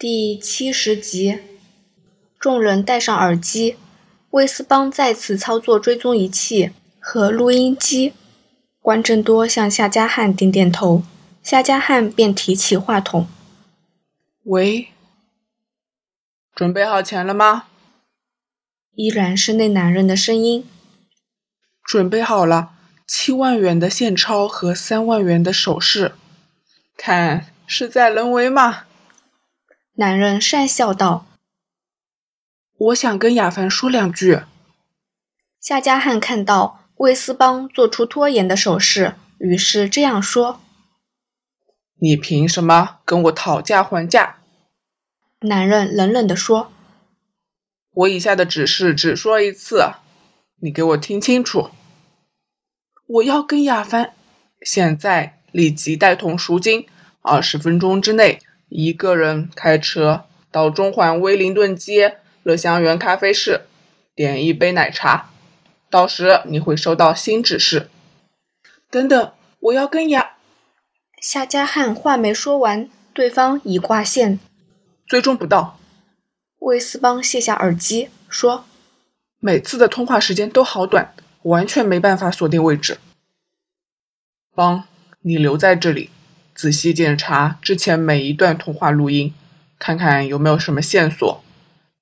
第七十集，众人戴上耳机，威斯邦再次操作追踪仪器和录音机。关正多向夏家汉点点头，夏家汉便提起话筒：“喂，准备好钱了吗？”依然是那男人的声音：“准备好了，七万元的现钞和三万元的首饰，看事在人为嘛。”男人讪笑道：“我想跟亚凡说两句。”夏加汉看到魏斯邦做出拖延的手势，于是这样说：“你凭什么跟我讨价还价？”男人冷冷地说：“我以下的指示只说一次，你给我听清楚。我要跟亚凡现在立即带同赎金，二十分钟之内。”一个人开车到中环威灵顿街乐香园咖啡室，点一杯奶茶。到时你会收到新指示。等等，我要跟亚夏家汉话没说完，对方已挂线，追踪不到。魏斯邦卸下耳机说：“每次的通话时间都好短，完全没办法锁定位置。邦，你留在这里。”仔细检查之前每一段通话录音，看看有没有什么线索，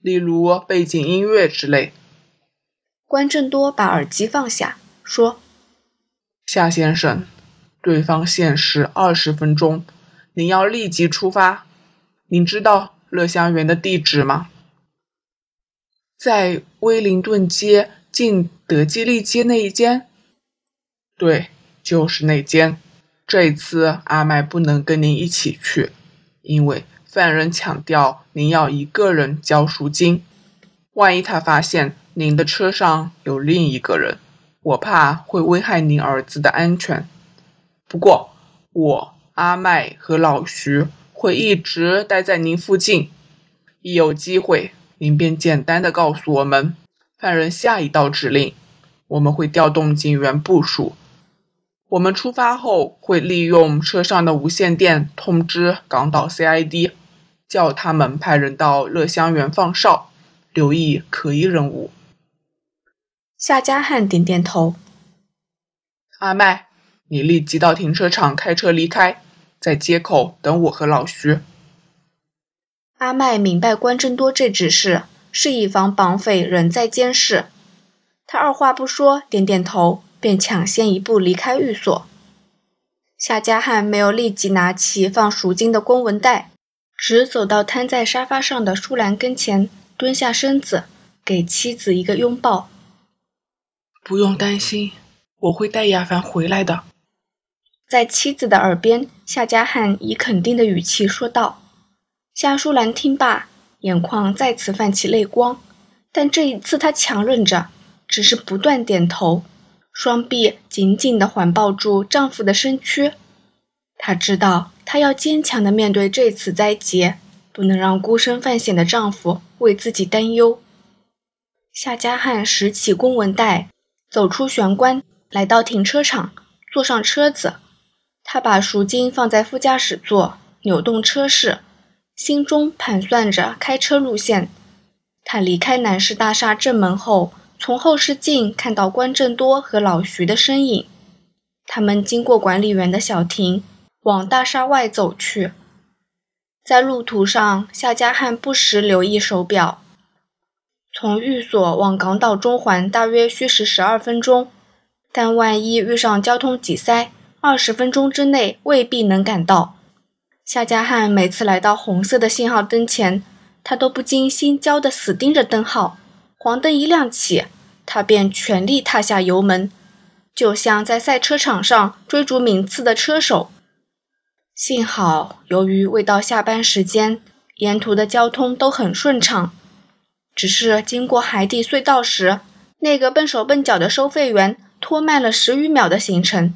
例如背景音乐之类。关正多把耳机放下，说：“夏先生，对方限时二十分钟，您要立即出发。您知道乐香园的地址吗？在威灵顿街近德基利街那一间。对，就是那间。”这一次阿麦不能跟您一起去，因为犯人强调您要一个人交赎金。万一他发现您的车上有另一个人，我怕会危害您儿子的安全。不过我阿麦和老徐会一直待在您附近，一有机会您便简单的告诉我们犯人下一道指令，我们会调动警员部署。我们出发后会利用车上的无线电通知港岛 CID，叫他们派人到乐香园放哨，留意可疑人物。夏家汉点点头。阿麦，你立即到停车场开车离开，在街口等我和老徐。阿麦明白关正多这指示是以防绑匪仍在监视，他二话不说，点点头。便抢先一步离开寓所。夏家汉没有立即拿起放赎金的公文袋，只走到瘫在沙发上的舒兰跟前，蹲下身子，给妻子一个拥抱。不用担心，我会带亚凡回来的。在妻子的耳边，夏家汉以肯定的语气说道。夏舒兰听罢，眼眶再次泛起泪光，但这一次她强忍着，只是不断点头。双臂紧紧地环抱住丈夫的身躯，她知道她要坚强地面对这次灾劫，不能让孤身犯险的丈夫为自己担忧。夏家汉拾起公文袋，走出玄关，来到停车场，坐上车子。他把赎金放在副驾驶座，扭动车室，心中盘算着开车路线。他离开南市大厦正门后。从后视镜看到关正多和老徐的身影，他们经过管理员的小亭，往大厦外走去。在路途上，夏家汉不时留意手表。从寓所往港岛中环大约需时十二分钟，但万一遇上交通挤塞，二十分钟之内未必能赶到。夏家汉每次来到红色的信号灯前，他都不禁心焦地死盯着灯号。黄灯一亮起，他便全力踏下油门，就像在赛车场上追逐名次的车手。幸好，由于未到下班时间，沿途的交通都很顺畅。只是经过海底隧道时，那个笨手笨脚的收费员拖慢了十余秒的行程。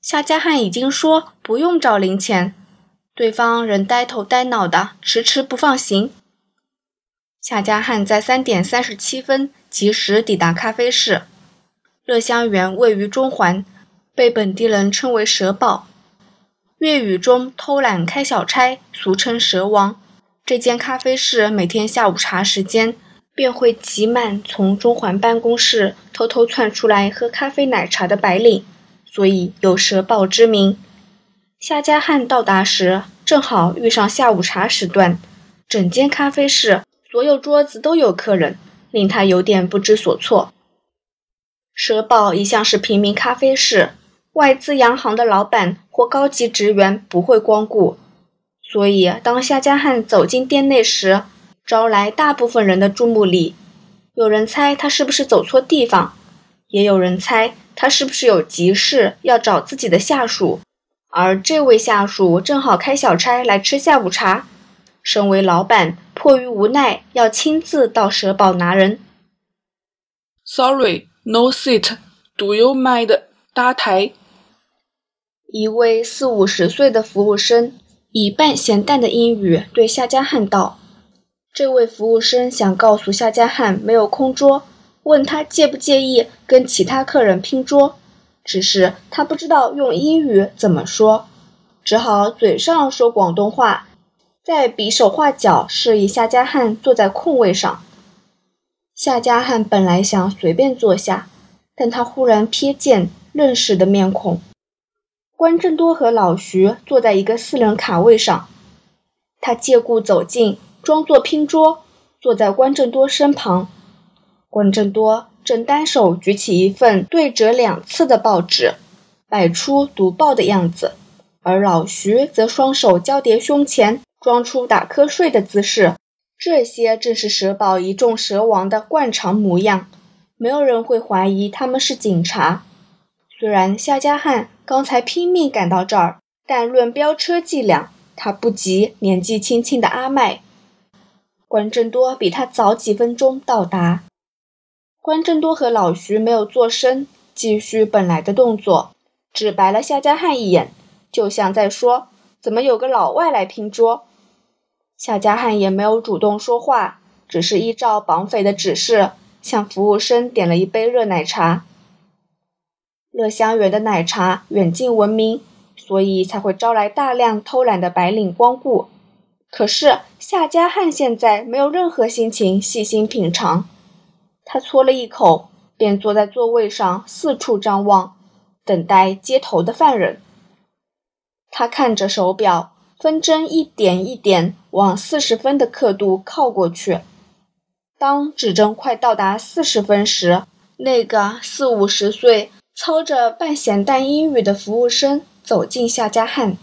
夏家汉已经说不用找零钱，对方仍呆头呆脑的，迟迟不放行。夏家汉在三点三十七分及时抵达咖啡室。乐香园位于中环，被本地人称为“蛇堡”，粤语中偷懒开小差，俗称“蛇王”，这间咖啡室每天下午茶时间便会挤满从中环办公室偷偷窜出来喝咖啡奶茶的白领，所以有蛇堡之名。夏家汉到达时，正好遇上下午茶时段，整间咖啡室所有桌子都有客人，令他有点不知所措。蛇堡一向是平民咖啡室，外资洋行的老板或高级职员不会光顾。所以，当夏家汉走进店内时，招来大部分人的注目礼。有人猜他是不是走错地方，也有人猜他是不是有急事要找自己的下属。而这位下属正好开小差来吃下午茶，身为老板，迫于无奈要亲自到蛇堡拿人。Sorry, no seat. Do you mind 搭台？一位四五十岁的服务生。以半咸淡的英语对夏家汉道：“这位服务生想告诉夏家汉没有空桌，问他介不介意跟其他客人拼桌。只是他不知道用英语怎么说，只好嘴上说广东话，在比手画脚示意夏家汉坐在空位上。夏家汉本来想随便坐下，但他忽然瞥见认识的面孔。”关正多和老徐坐在一个四人卡位上，他借故走近，装作拼桌，坐在关正多身旁。关正多正单手举起一份对折两次的报纸，摆出读报的样子，而老徐则双手交叠胸前，装出打瞌睡的姿势。这些正是蛇堡一众蛇王的惯常模样，没有人会怀疑他们是警察。虽然夏家汉刚才拼命赶到这儿，但论飙车伎俩，他不及年纪轻轻的阿麦。关正多比他早几分钟到达。关正多和老徐没有做声，继续本来的动作，只白了夏家汉一眼，就像在说：“怎么有个老外来拼桌？”夏家汉也没有主动说话，只是依照绑匪的指示，向服务生点了一杯热奶茶。乐香园的奶茶远近闻名，所以才会招来大量偷懒的白领光顾。可是夏家汉现在没有任何心情细心品尝，他搓了一口，便坐在座位上四处张望，等待接头的犯人。他看着手表，分针一点一点往四十分的刻度靠过去。当指针快到达四十分时，那个四五十岁。操着半咸淡英语的服务生走进夏家汉。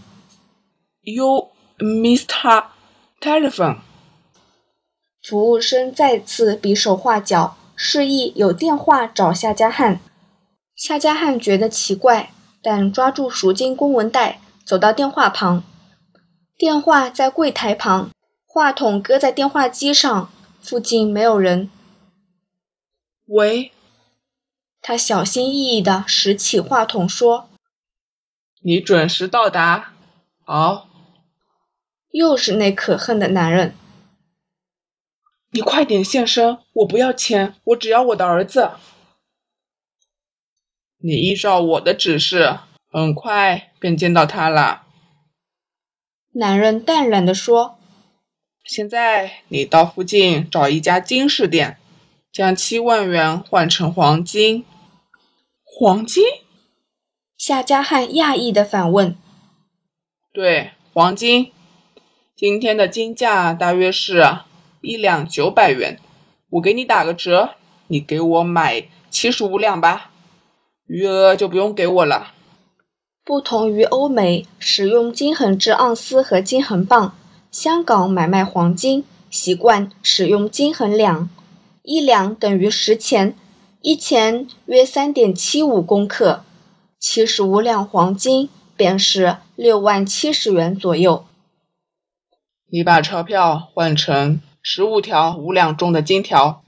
You, Mr. Telephone。服务生再次比手画脚，示意有电话找夏家汉。夏家汉觉得奇怪，但抓住赎金公文袋，走到电话旁。电话在柜台旁，话筒搁在电话机上，附近没有人。喂。他小心翼翼地拾起话筒说：“你准时到达，好。”又是那可恨的男人。你快点现身，我不要钱，我只要我的儿子。你依照我的指示，很快便见到他了。男人淡然地说：“现在你到附近找一家金饰店，将七万元换成黄金。”黄金？夏家汉讶异的反问：“对，黄金。今天的金价大约是一两九百元，我给你打个折，你给我买七十五两吧，余额就不用给我了。”不同于欧美使用金衡制盎司和金衡磅，香港买卖黄金习惯使用金衡两，一两等于十钱。一钱约三点七五公克，七十五两黄金便是六万七十元左右。你把钞票换成十五条五两重的金条，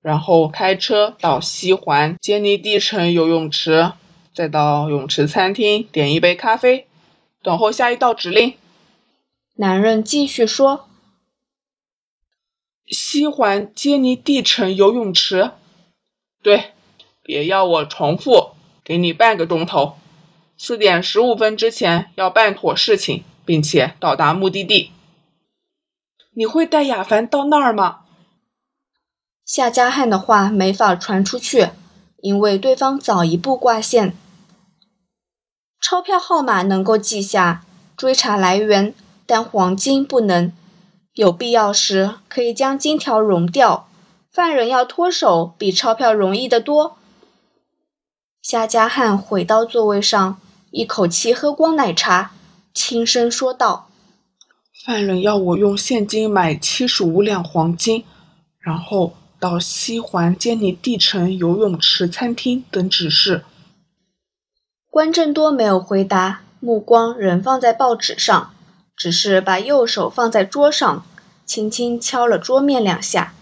然后开车到西环坚尼地城游泳池，再到泳池餐厅点一杯咖啡，等候下一道指令。男人继续说：“西环杰尼地城游泳池。”对，别要我重复，给你半个钟头，四点十五分之前要办妥事情，并且到达目的地。你会带雅凡到那儿吗？夏加汉的话没法传出去，因为对方早一步挂线。钞票号码能够记下，追查来源，但黄金不能。有必要时可以将金条熔掉，犯人要脱手比钞票容易得多。夏家汉回到座位上，一口气喝光奶茶，轻声说道。犯人要我用现金买七十五两黄金，然后到西环坚尼地城游泳池餐厅等指示。关正多没有回答，目光仍放在报纸上，只是把右手放在桌上，轻轻敲了桌面两下。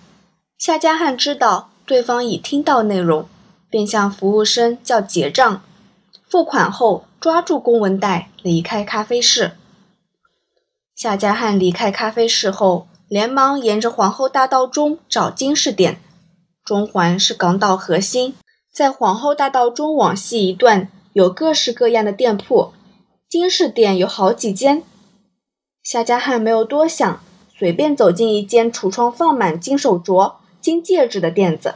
夏家汉知道对方已听到内容，便向服务生叫结账，付款后抓住公文袋离开咖啡室。夏家汉离开咖啡室后，连忙沿着皇后大道中找金饰店。中环是港岛核心，在皇后大道中往西一段有各式各样的店铺，金饰店有好几间。夏家汉没有多想，随便走进一间橱窗放满金手镯、金戒指的店子。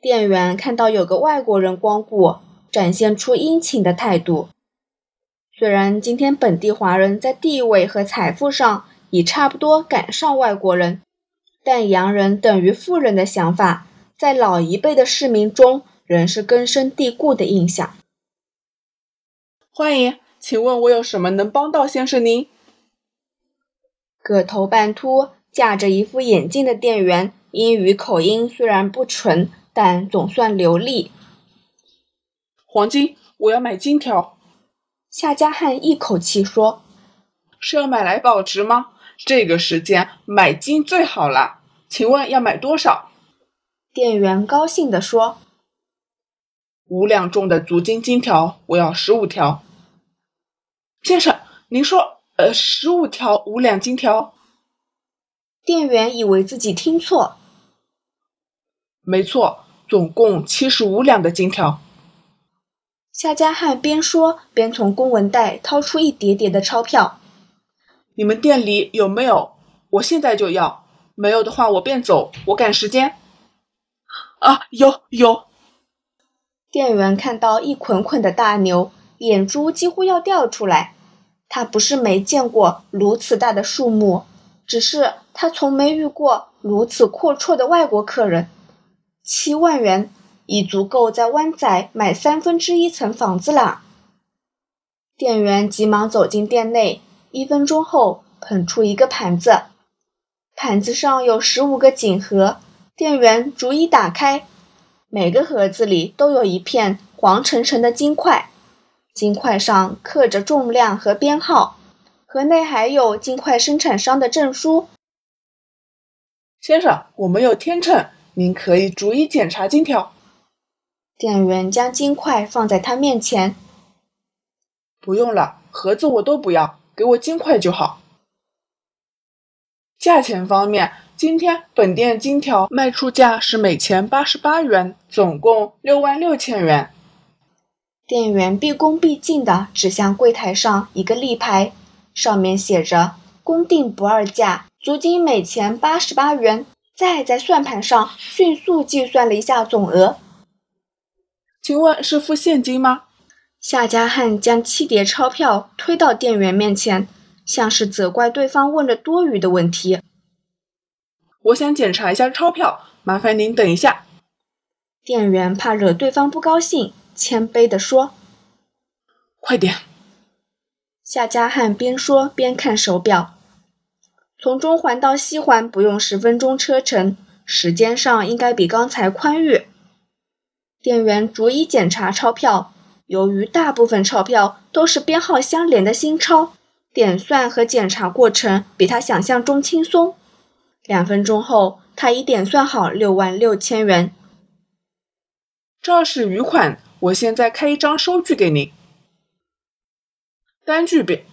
店员看到有个外国人光顾，展现出殷勤的态度。虽然今天本地华人在地位和财富上已差不多赶上外国人，但洋人等于富人的想法，在老一辈的市民中仍是根深蒂固的印象。欢迎，请问我有什么能帮到先生您？个头半秃、架着一副眼镜的店员，英语口音虽然不纯，但总算流利。黄金，我要买金条。夏家汉一口气说：“是要买来保值吗？这个时间买金最好了。请问要买多少？”店员高兴地说：“五两重的足金金条，我要十五条。”先生，您说，呃，十五条五两金条？店员以为自己听错。没错，总共七十五两的金条。夏家汉边说边从公文袋掏出一叠叠的钞票。你们店里有没有？我现在就要。没有的话，我便走。我赶时间。啊，有有。店员看到一捆捆的大牛，眼珠几乎要掉出来。他不是没见过如此大的数目，只是他从没遇过如此阔绰的外国客人。七万元。已足够在湾仔买三分之一层房子了。店员急忙走进店内，一分钟后捧出一个盘子，盘子上有十五个锦盒。店员逐一打开，每个盒子里都有一片黄澄澄的金块，金块上刻着重量和编号，盒内还有金块生产商的证书。先生，我们有天秤，您可以逐一检查金条。店员将金块放在他面前。不用了，盒子我都不要，给我金块就好。价钱方面，今天本店金条卖出价是每钱八十八元，总共六万六千元。店员毕恭毕敬地指向柜台上一个立牌，上面写着“公定不二价，足金每钱八十八元”。再在算盘上迅速计算了一下总额。请问是付现金吗？夏家汉将七叠钞票推到店员面前，像是责怪对方问了多余的问题。我想检查一下钞票，麻烦您等一下。店员怕惹对方不高兴，谦卑地说：“快点。”夏家汉边说边看手表，从中环到西环不用十分钟车程，时间上应该比刚才宽裕。店员逐一检查钞票，由于大部分钞票都是编号相连的新钞，点算和检查过程比他想象中轻松。两分钟后，他已点算好六万六千元。这是余款，我现在开一张收据给您。单据比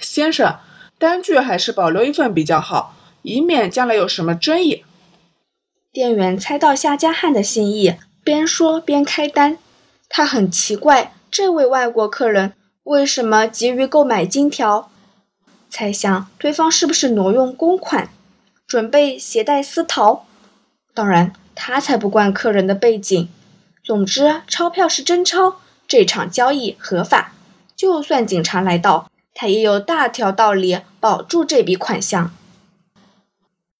先生，单据还是保留一份比较好，以免将来有什么争议。店员猜到夏家汉的心意。边说边开单，他很奇怪这位外国客人为什么急于购买金条。猜想对方是不是挪用公款，准备携带私逃。当然，他才不管客人的背景。总之，钞票是真钞，这场交易合法。就算警察来到，他也有大条道理保住这笔款项。